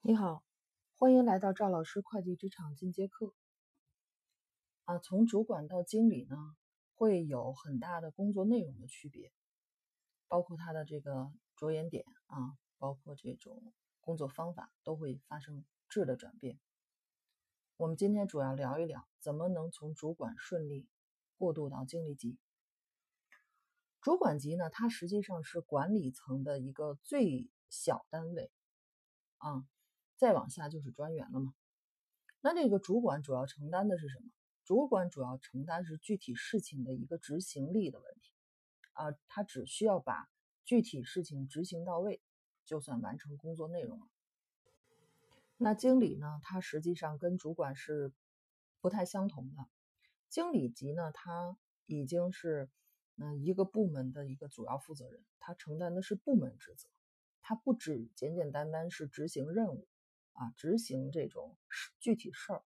你好，欢迎来到赵老师会计职场进阶课。啊，从主管到经理呢，会有很大的工作内容的区别，包括他的这个着眼点啊，包括这种工作方法都会发生质的转变。我们今天主要聊一聊，怎么能从主管顺利过渡到经理级。主管级呢，它实际上是管理层的一个最小单位啊。再往下就是专员了嘛。那这个主管主要承担的是什么？主管主要承担是具体事情的一个执行力的问题啊，他只需要把具体事情执行到位，就算完成工作内容了。那经理呢？他实际上跟主管是不太相同的。经理级呢，他已经是嗯一个部门的一个主要负责人，他承担的是部门职责，他不只简简单单是执行任务。啊，执行这种具体事儿，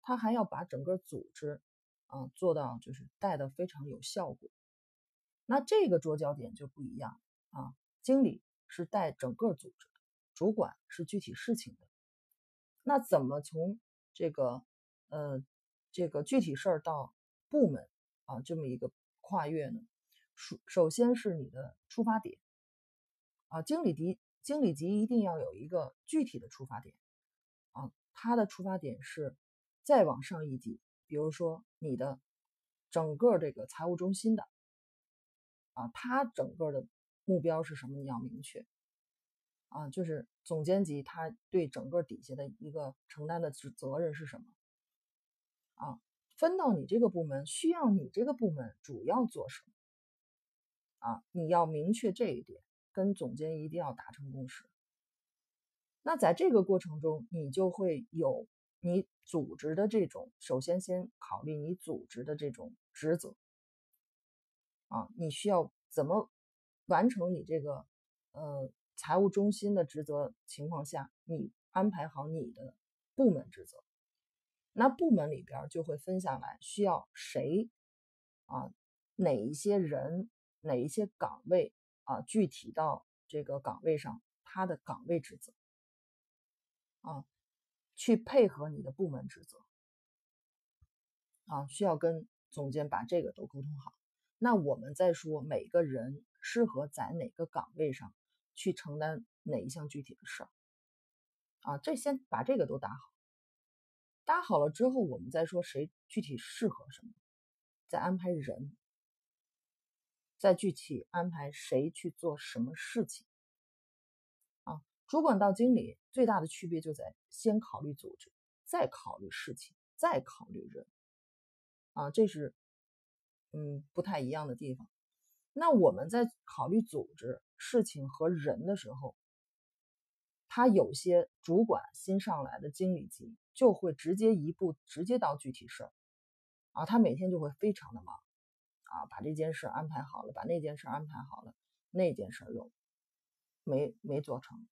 他还要把整个组织啊做到就是带的非常有效果。那这个着焦点就不一样啊，经理是带整个组织，主管是具体事情的。那怎么从这个呃这个具体事儿到部门啊这么一个跨越呢？首首先是你的出发点啊，经理级经理级一定要有一个具体的出发点。他的出发点是再往上一级，比如说你的整个这个财务中心的啊，他整个的目标是什么？你要明确啊，就是总监级，他对整个底下的一个承担的责责任是什么？啊，分到你这个部门需要你这个部门主要做什么？啊，你要明确这一点，跟总监一定要达成共识。那在这个过程中，你就会有你组织的这种，首先先考虑你组织的这种职责啊，你需要怎么完成你这个呃财务中心的职责情况下，你安排好你的部门职责，那部门里边就会分下来需要谁啊，哪一些人，哪一些岗位啊，具体到这个岗位上他的岗位职责。啊，去配合你的部门职责啊，需要跟总监把这个都沟通好。那我们再说每个人适合在哪个岗位上去承担哪一项具体的事儿啊，这先把这个都打好。搭好了之后，我们再说谁具体适合什么，再安排人，再具体安排谁去做什么事情。主管到经理最大的区别就在先考虑组织，再考虑事情，再考虑人，啊，这是嗯不太一样的地方。那我们在考虑组织、事情和人的时候，他有些主管新上来的经理级就会直接一步直接到具体事儿，啊，他每天就会非常的忙，啊，把这件事安排好了，把那件事安排好了，那件事又没没做成。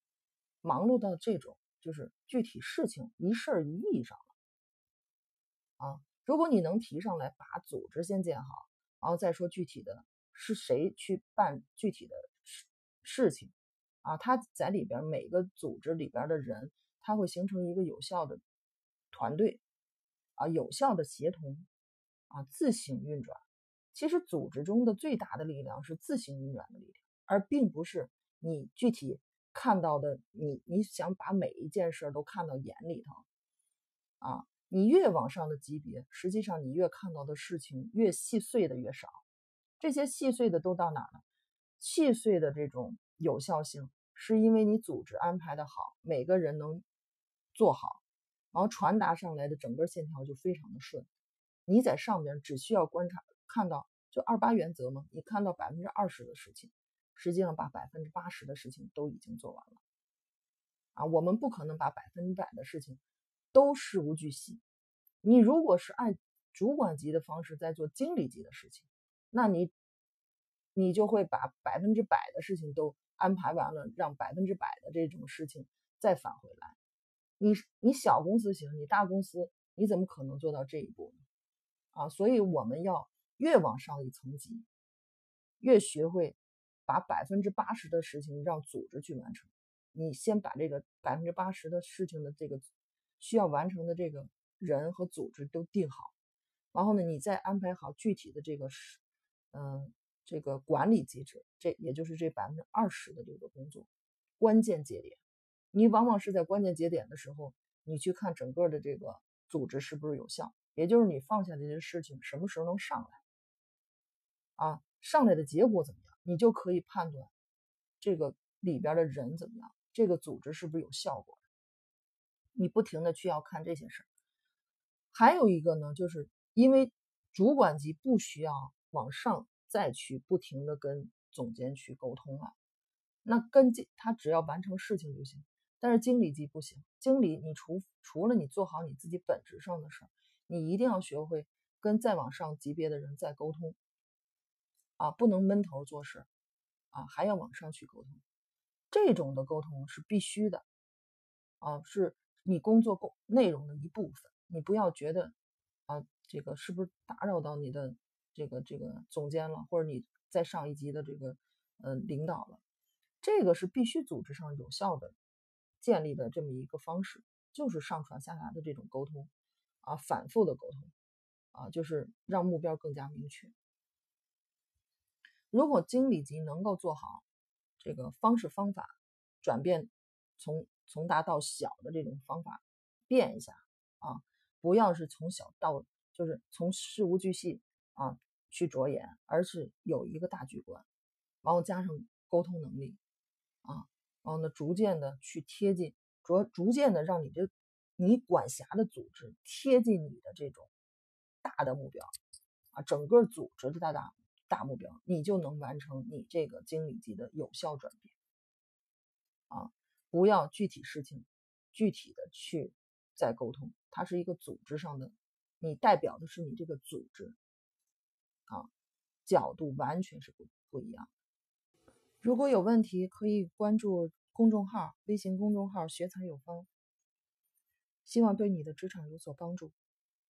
忙碌到这种就是具体事情一事儿一议上了啊！如果你能提上来，把组织先建好，然后再说具体的是谁去办具体的事事情啊？他在里边每个组织里边的人，他会形成一个有效的团队啊，有效的协同啊，自行运转。其实组织中的最大的力量是自行运转的力量，而并不是你具体。看到的你，你想把每一件事都看到眼里头啊！你越往上的级别，实际上你越看到的事情越细碎的越少。这些细碎的都到哪了？细碎的这种有效性，是因为你组织安排的好，每个人能做好，然后传达上来的整个线条就非常的顺。你在上面只需要观察看到，就二八原则嘛，你看到百分之二十的事情。实际上把百分之八十的事情都已经做完了，啊，我们不可能把百分之百的事情都事无巨细。你如果是按主管级的方式在做经理级的事情，那你你就会把百分之百的事情都安排完了，让百分之百的这种事情再返回来。你你小公司行，你大公司你怎么可能做到这一步呢？啊，所以我们要越往上一层级，越学会。把百分之八十的事情让组织去完成，你先把这个百分之八十的事情的这个需要完成的这个人和组织都定好，然后呢，你再安排好具体的这个是，嗯，这个管理机制，这也就是这百分之二十的这个工作关键节点，你往往是在关键节点的时候，你去看整个的这个组织是不是有效，也就是你放下这些事情什么时候能上来，啊，上来的结果怎么样，你就可以判断这个里边的人怎么样。这个组织是不是有效果？你不停的去要看这些事儿。还有一个呢，就是因为主管级不需要往上再去不停的跟总监去沟通了，那跟经他只要完成事情就行。但是经理级不行，经理你除除了你做好你自己本职上的事儿，你一定要学会跟再往上级别的人再沟通，啊，不能闷头做事，啊，还要往上去沟通。这种的沟通是必须的，啊，是你工作工内容的一部分。你不要觉得，啊，这个是不是打扰到你的这个这个总监了，或者你在上一级的这个呃领导了？这个是必须组织上有效的建立的这么一个方式，就是上传下达的这种沟通，啊，反复的沟通，啊，就是让目标更加明确。如果经理级能够做好。这个方式方法转变，从从大到小的这种方法变一下啊，不要是从小到就是从事无巨细啊去着眼，而是有一个大局观，然后加上沟通能力啊，然后呢逐渐的去贴近，逐逐渐的让你这你管辖的组织贴近你的这种大的目标啊，整个组织的大大。大目标，你就能完成你这个经理级的有效转变啊！不要具体事情具体的去再沟通，它是一个组织上的，你代表的是你这个组织啊，角度完全是不不一样。如果有问题，可以关注公众号，微信公众号“学财有方”，希望对你的职场有所帮助。